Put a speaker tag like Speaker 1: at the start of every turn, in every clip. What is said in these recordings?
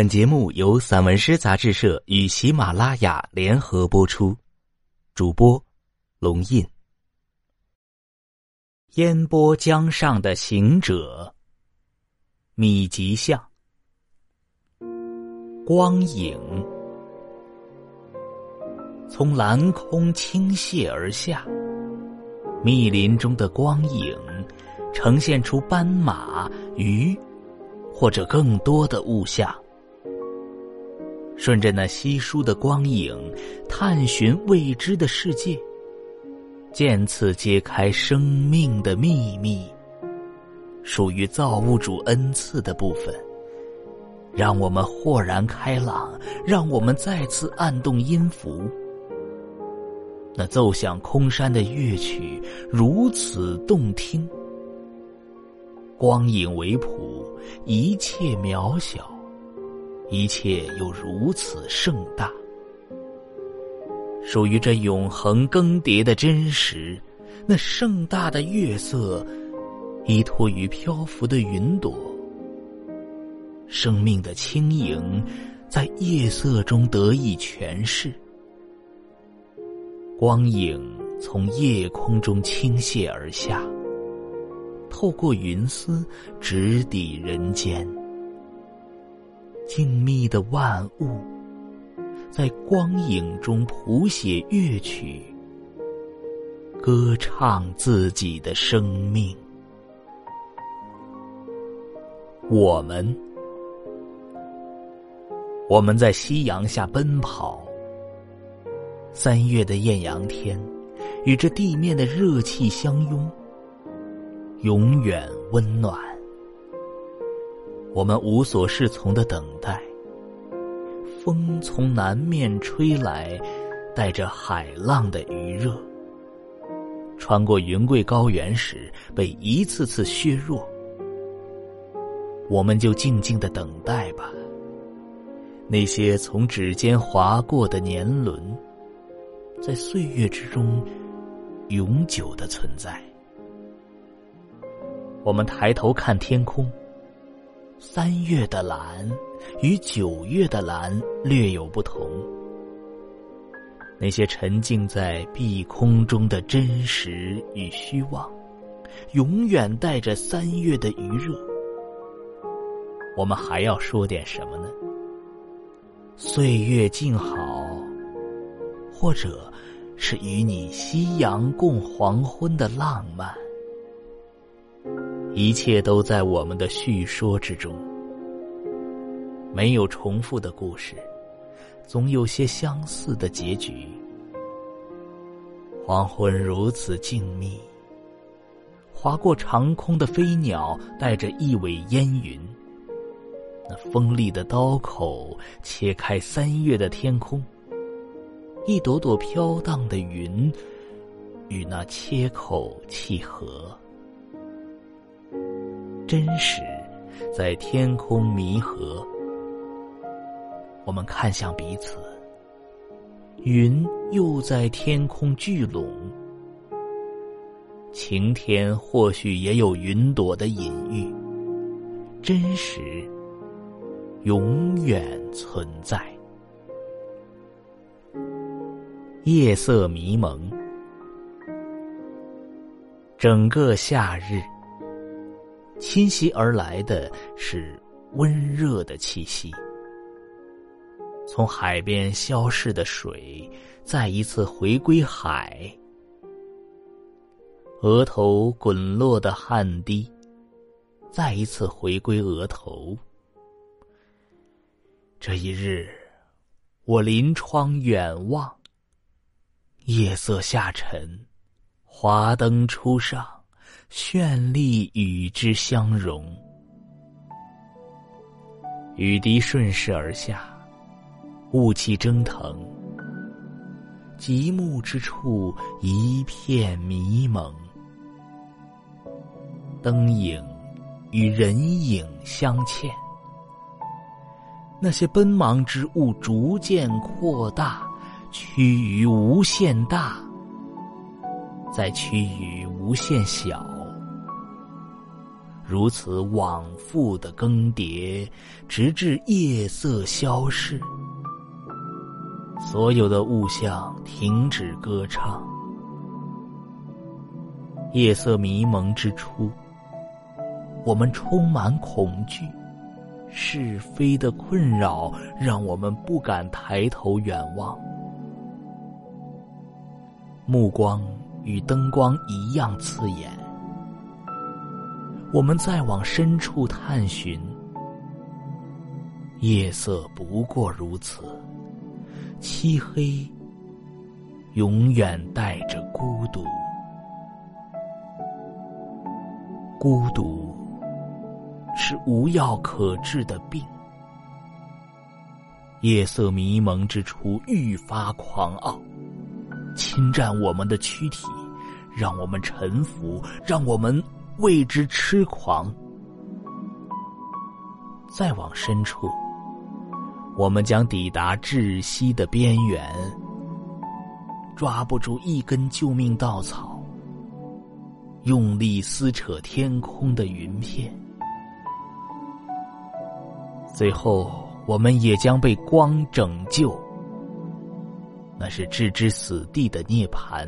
Speaker 1: 本节目由散文诗杂志社与喜马拉雅联合播出，主播龙印。烟波江上的行者，米吉巷，光影从蓝空倾泻而下，密林中的光影呈现出斑马、鱼，或者更多的物象。顺着那稀疏的光影，探寻未知的世界，渐次揭开生命的秘密。属于造物主恩赐的部分，让我们豁然开朗，让我们再次按动音符。那奏响空山的乐曲如此动听，光影为谱，一切渺小。一切又如此盛大，属于这永恒更迭的真实。那盛大的月色，依托于漂浮的云朵，生命的轻盈在夜色中得以诠释。光影从夜空中倾泻而下，透过云丝直抵人间。静谧的万物，在光影中谱写乐曲，歌唱自己的生命。我们，我们在夕阳下奔跑。三月的艳阳天，与这地面的热气相拥，永远温暖。我们无所适从的等待，风从南面吹来，带着海浪的余热，穿过云贵高原时被一次次削弱。我们就静静的等待吧。那些从指尖划过的年轮，在岁月之中永久的存在。我们抬头看天空。三月的蓝与九月的蓝略有不同。那些沉浸在碧空中的真实与虚妄，永远带着三月的余热。我们还要说点什么呢？岁月静好，或者是与你夕阳共黄昏的浪漫。一切都在我们的叙说之中，没有重复的故事，总有些相似的结局。黄昏如此静谧，划过长空的飞鸟带着一尾烟云，那锋利的刀口切开三月的天空，一朵朵飘荡的云与那切口契合。真实，在天空弥合。我们看向彼此，云又在天空聚拢。晴天或许也有云朵的隐喻。真实，永远存在。夜色迷蒙，整个夏日。侵袭而来的是温热的气息。从海边消逝的水，再一次回归海。额头滚落的汗滴，再一次回归额头。这一日，我临窗远望，夜色下沉，华灯初上。绚丽与之相融，雨滴顺势而下，雾气蒸腾，极目之处一片迷蒙，灯影与人影相嵌，那些奔忙之物逐渐扩大，趋于无限大，再趋于无限小。如此往复的更迭，直至夜色消逝，所有的物象停止歌唱。夜色迷蒙之初，我们充满恐惧，是非的困扰让我们不敢抬头远望，目光与灯光一样刺眼。我们再往深处探寻，夜色不过如此，漆黑永远带着孤独。孤独是无药可治的病。夜色迷蒙之初，愈发狂傲，侵占我们的躯体，让我们臣服，让我们为之痴狂。再往深处，我们将抵达窒息的边缘，抓不住一根救命稻草。用力撕扯天空的云片，最后我们也将被光拯救。那是置之死地的涅槃，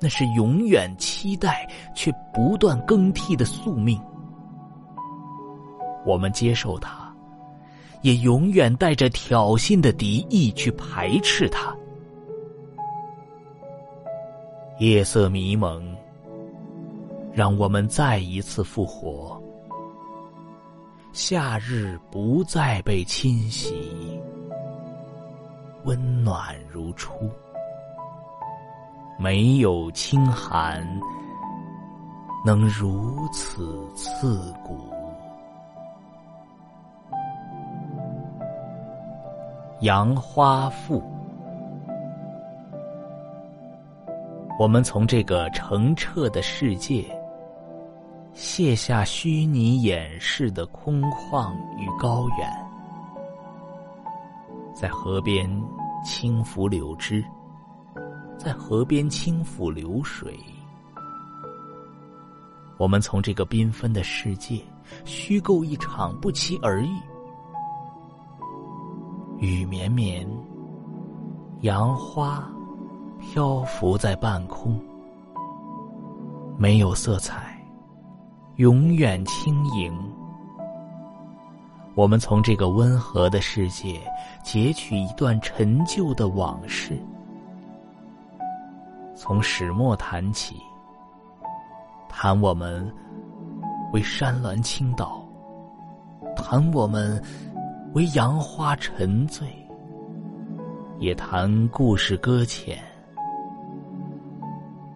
Speaker 1: 那是永远期待却不断更替的宿命。我们接受它，也永远带着挑衅的敌意去排斥它。夜色迷蒙。让我们再一次复活。夏日不再被侵袭，温暖如初，没有清寒能如此刺骨。杨花赋，我们从这个澄澈的世界。卸下虚拟掩饰的空旷与高远，在河边轻拂柳枝，在河边轻抚流水。我们从这个缤纷的世界虚构一场不期而遇。雨绵绵，杨花漂浮在半空，没有色彩。永远轻盈。我们从这个温和的世界截取一段陈旧的往事，从始末谈起，谈我们为山峦倾倒，谈我们为杨花沉醉，也谈故事搁浅，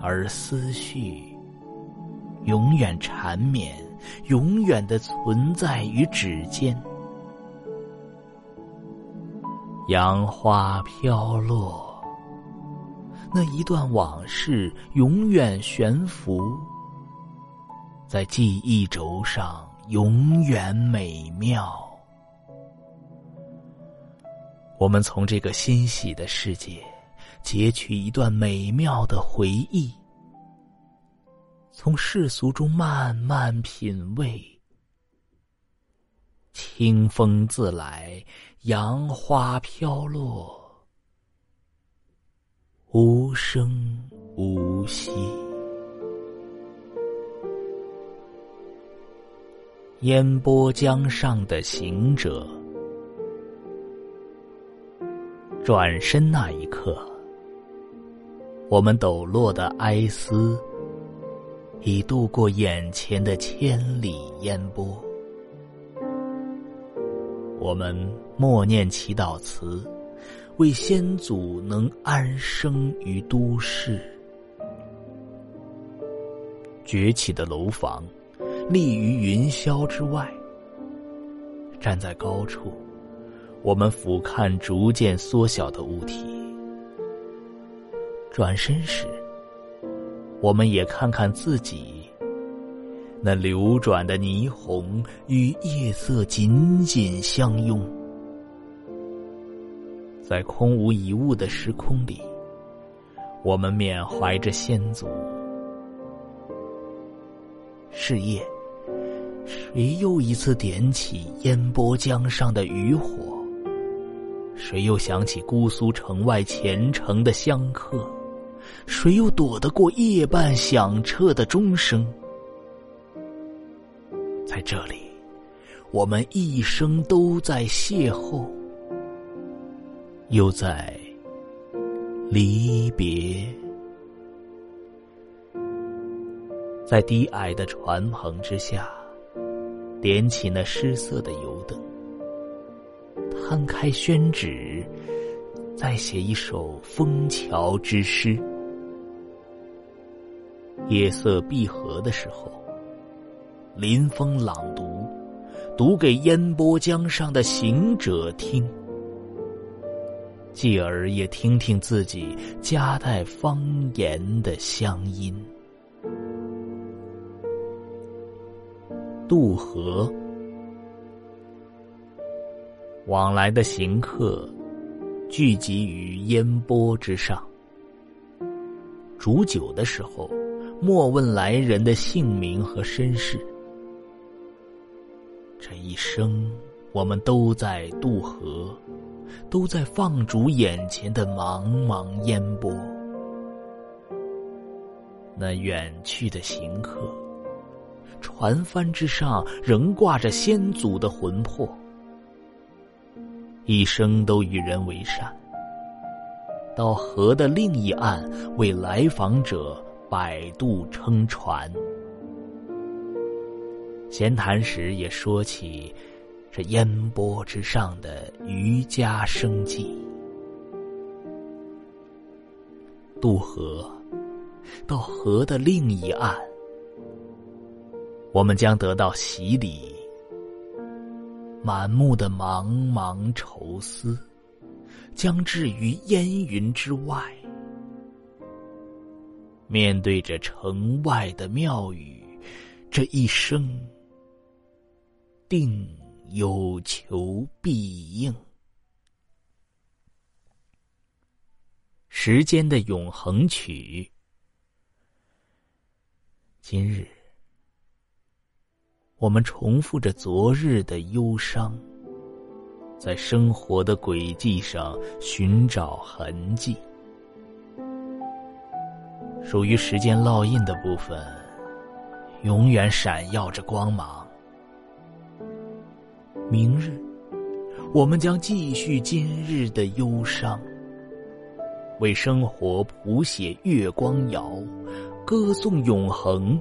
Speaker 1: 而思绪。永远缠绵，永远的存在于指尖。杨花飘落，那一段往事永远悬浮在记忆轴上，永远美妙。我们从这个欣喜的世界截取一段美妙的回忆。从世俗中慢慢品味，清风自来，杨花飘落，无声无息。烟波江上的行者，转身那一刻，我们抖落的哀思。已度过眼前的千里烟波，我们默念祈祷词，为先祖能安生于都市。崛起的楼房，立于云霄之外。站在高处，我们俯瞰逐渐缩小的物体。转身时。我们也看看自己，那流转的霓虹与夜色紧紧相拥，在空无一物的时空里，我们缅怀着先祖。是夜，谁又一次点起烟波江上的渔火？谁又想起姑苏城外虔诚的香客？谁又躲得过夜半响彻的钟声？在这里，我们一生都在邂逅，又在离别。在低矮的船篷之下，点起那失色的油灯，摊开宣纸，再写一首枫桥之诗。夜色闭合的时候，临风朗读，读给烟波江上的行者听，继而也听听自己夹带方言的乡音。渡河，往来的行客聚集于烟波之上。煮酒的时候，莫问来人的姓名和身世。这一生，我们都在渡河，都在放逐眼前的茫茫烟波。那远去的行客。船帆之上仍挂着先祖的魂魄，一生都与人为善，到河的另一岸为来访者摆渡撑船。闲谈时也说起这烟波之上的渔家生计，渡河到河的另一岸。我们将得到洗礼，满目的茫茫愁思，将置于烟云之外。面对着城外的庙宇，这一生定有求必应。时间的永恒曲，今日。我们重复着昨日的忧伤，在生活的轨迹上寻找痕迹。属于时间烙印的部分，永远闪耀着光芒。明日，我们将继续今日的忧伤，为生活谱写月光谣，歌颂永恒。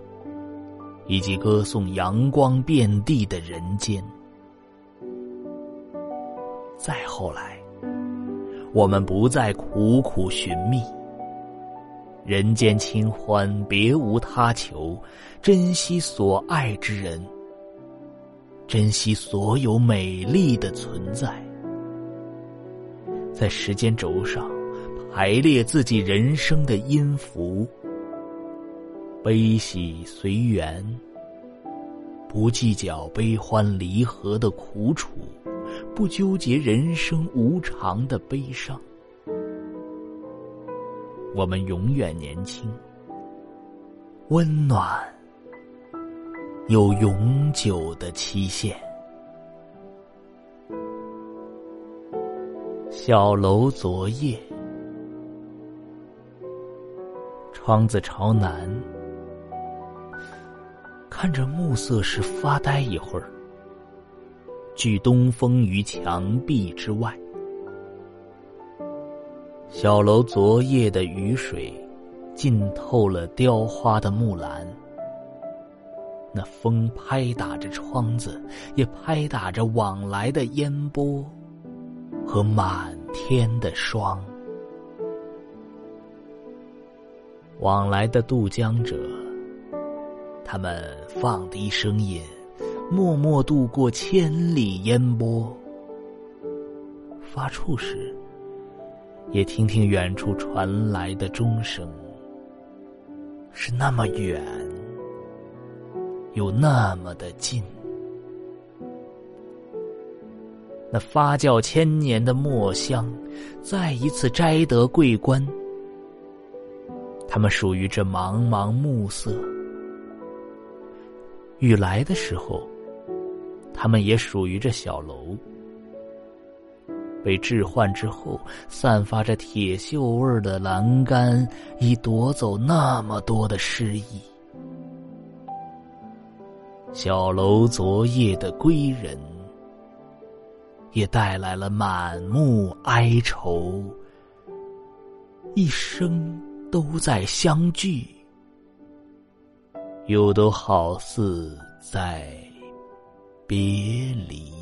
Speaker 1: 以及歌颂阳光遍地的人间。再后来，我们不再苦苦寻觅。人间清欢，别无他求，珍惜所爱之人，珍惜所有美丽的存在，在时间轴上排列自己人生的音符。悲喜随缘，不计较悲欢离合的苦楚，不纠结人生无常的悲伤。我们永远年轻，温暖，有永久的期限。小楼昨夜，窗子朝南。看着暮色时发呆一会儿，聚东风于墙壁之外。小楼昨夜的雨水，浸透了雕花的木兰。那风拍打着窗子，也拍打着往来的烟波和满天的霜。往来的渡江者。他们放低声音，默默渡过千里烟波。发怵时，也听听远处传来的钟声，是那么远，又那么的近。那发酵千年的墨香，再一次摘得桂冠。它们属于这茫茫暮色。雨来的时候，他们也属于这小楼。被置换之后，散发着铁锈味儿的栏杆已夺走那么多的诗意。小楼昨夜的归人，也带来了满目哀愁。一生都在相聚，又都好似在别离。